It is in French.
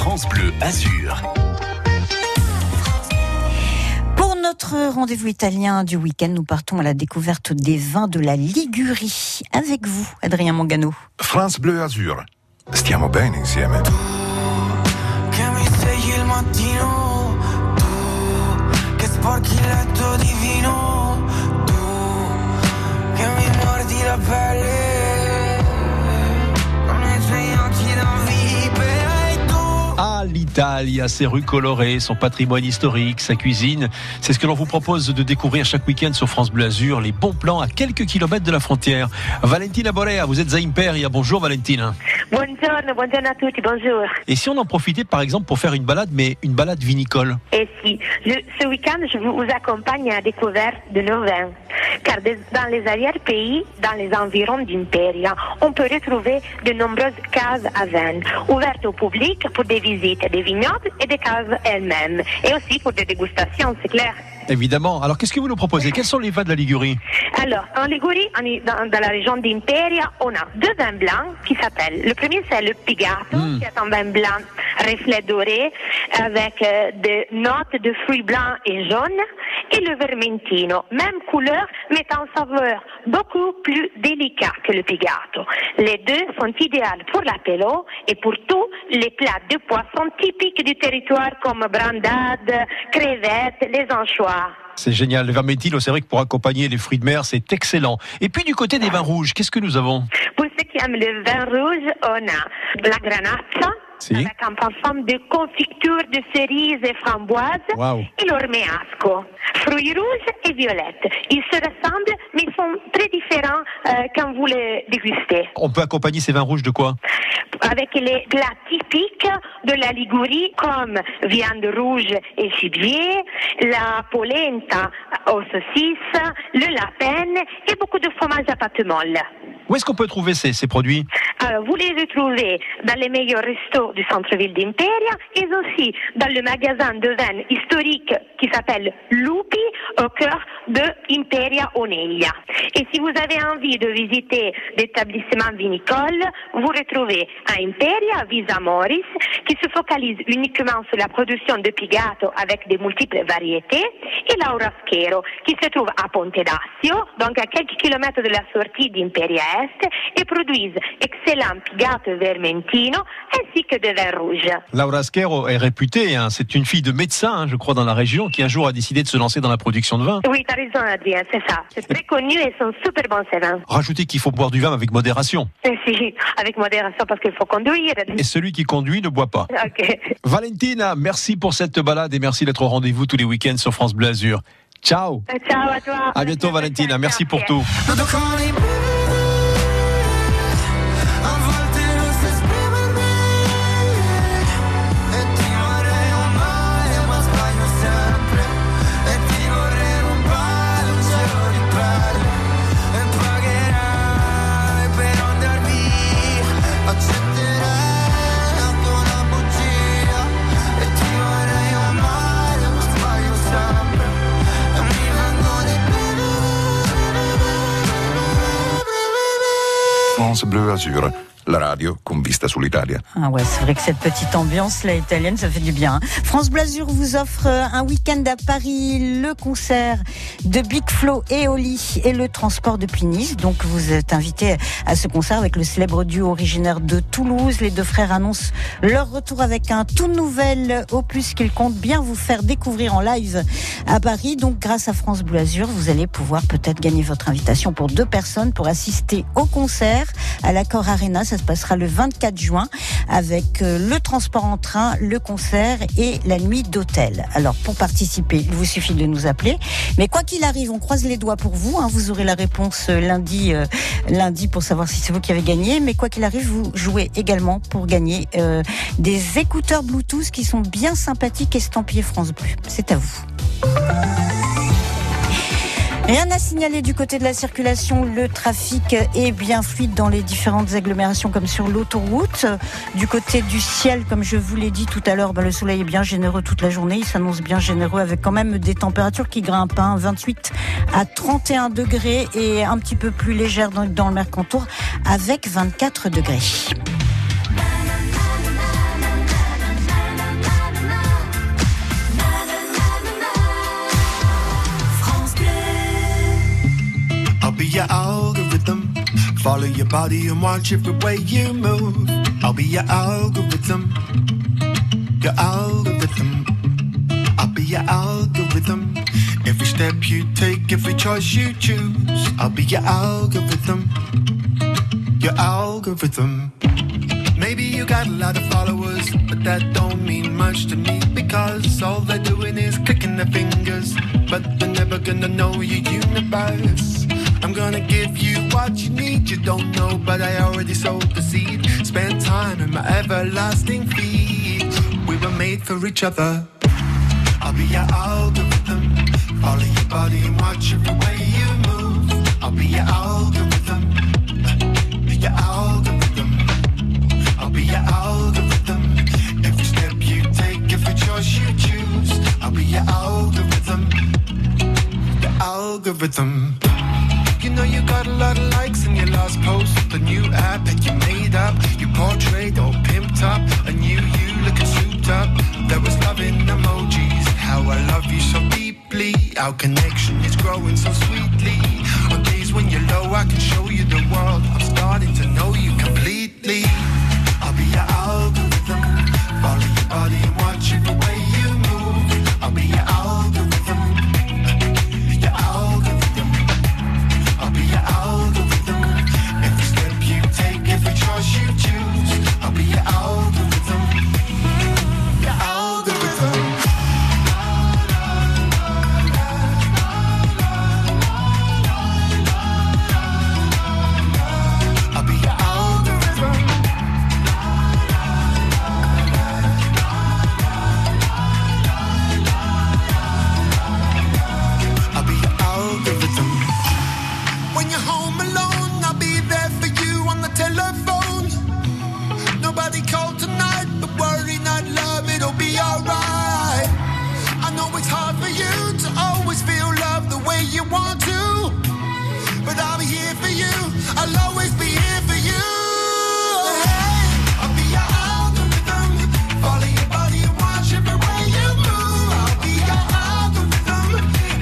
France Bleu Azur. Pour notre rendez-vous italien du week-end, nous partons à la découverte des vins de la Ligurie. Avec vous, Adrien Mangano. France Bleu Azur. Stiamo bene insieme. che mi svegli il mattino, tu che sporchi il letto di vino, tu che mi mordi la pelle, Ah, l'Italie, à ses rues colorées, son patrimoine historique, sa cuisine. C'est ce que l'on vous propose de découvrir chaque week-end sur France Bleu Azur, les bons plans à quelques kilomètres de la frontière. Valentina Borea, vous êtes à Imperia. Bonjour Valentina. Buongiorno, buongiorno a tutti, bonjour. Et si on en profitait par exemple pour faire une balade, mais une balade vinicole Et si, je- ce week-end, je vous accompagne à la découverte de nos vins. Car des- dans les arrière-pays, dans les environs d'Imperia, on peut retrouver de nombreuses cases à vin, ouvertes au public pour des visites des vignobles et des cases elles-mêmes. Et aussi pour des dégustations, c'est clair. Évidemment. Alors qu'est-ce que vous nous proposez? Quels sont les vins de la Ligurie? Alors, en Ligurie, dans, dans la région d'Imperia, on a deux vins blancs qui s'appellent. Le premier, c'est le Pigato, qui est un vin blanc reflet doré avec euh, des notes de fruits blancs et jaunes. Et le Vermentino, même couleur, mais en saveur beaucoup plus délicat que le Pigato. Les deux sont idéales pour l'apéro et pour tous les plats de poissons typiques du territoire comme brandade, crevettes, les anchois. C'est génial. Le vermentino, c'est vrai que pour accompagner les fruits de mer, c'est excellent. Et puis du côté des vins rouges, qu'est-ce que nous avons? Pour ceux qui aiment le vin rouge, on a la granata, Si. avec un parfum de confiture de cerises et framboises, Waouh. et l'ormeasco. Fruits rouges et violettes. Ils se ressemblent, mais ils sont très différents euh, quand vous les dégustez. On peut accompagner ces vins rouges de quoi? Avec les plats typiques de la Ligurie, comme viande rouge et gibier, la polenta aux saucisses, le lapin et beaucoup de fromage à pâte molle. Où est-ce qu'on peut trouver ces, produits? Alors, vous les retrouvez dans les meilleurs restos du centre-ville d'Imperia et aussi dans le magasin de vin historique qui s'appelle Lupi au cœur de Imperia Oneglia. Et si vous avez envie de visiter l'établissement vinicole, vous retrouvez à Imperia Visa Moris qui se focalise uniquement sur la production de Pigato avec des multiples variétés et Laura Schero qui se trouve à Ponte d'Assio, donc à quelques kilomètres de la sortie d'Imperia Est et produisent excellent Pigato Vermentino ainsi que de vin rouge. Laura Schero est réputée, hein, c'est une fille de médecin, hein, je crois, dans la région, qui un jour a décidé de se lancer dans la production de vin. Oui, t'as raison Adrien, c'est ça. C'est très connu et sont super bons ces vins. Rajoutez qu'il faut boire du vin avec modération. Et si, avec modération parce qu'il faut conduire. Et celui qui conduit ne boit pas. Ok. Valentina, merci pour cette balade et merci d'être au rendez-vous tous les week-ends sur France Bleu Azur. Ciao Ciao à toi. À bientôt Valentina, merci pour tout. France Bleu Azur. La radio con vista sull'Italia. Ah ouais, c'est vrai que cette petite ambiance là italienne, ça fait du bien. hein. France Blasure vous offre euh, un week-end à Paris, le concert de Big Flo et Oli et le transport depuis Nice. Donc vous êtes invité à ce concert avec le célèbre duo originaire de Toulouse. Les deux frères annoncent leur retour avec un tout nouvel opus qu'ils comptent bien vous faire découvrir en live à Paris. Donc grâce à France Bleu Azur, vous allez pouvoir peut-être gagner votre invitation pour deux personnes pour assister au concert à l'Accor Arena. Se passera le 24 juin avec euh, le transport en train, le concert et la nuit d'hôtel. Alors pour participer, il vous suffit de nous appeler. Mais quoi qu'il arrive, on croise les doigts pour vous. hein. Vous aurez la réponse euh, lundi, euh, lundi pour savoir si c'est vous qui avez gagné. Mais quoi qu'il arrive, vous jouez également pour gagner des écouteurs Bluetooth qui sont bien sympathiques estampillés France Bleu. C'est à vous. Rien à signaler du côté de la circulation. Le trafic est bien fluide dans les différentes agglomérations comme sur l'autoroute. Du côté du ciel, comme je vous l'ai dit tout à l'heure, ben, le soleil est bien généreux toute la journée. Il s'annonce bien généreux avec quand même des températures qui grimpent. hein, 28 à 31 degrés et un petit peu plus légère dans, dans le Mercantour avec 24 degrés. Body and watch every way you move. I'll be your algorithm. Your algorithm. I'll be your algorithm. Every step you take, every choice you choose. I'll be your algorithm. Your algorithm. Maybe you got a lot of followers, but that don't mean much to me because all they're doing is clicking their fingers, but they're never gonna know your universe. I'm gonna give you what you need, you don't know, but I already sowed the seed. Spend time in my everlasting feet. We were made for each other. I'll be your algorithm. Follow your body and watch every way you move. I'll be your algorithm. Be your algorithm. I'll be your algorithm. Every step you take, every choice you choose. I'll be your algorithm. The algorithm post the new app that you made up. You portrayed all pimped up, a new you looking souped up. There was love in emojis. How I love you so deeply. Our connection is growing so sweetly. On days when you're low, I can show you the world. want to.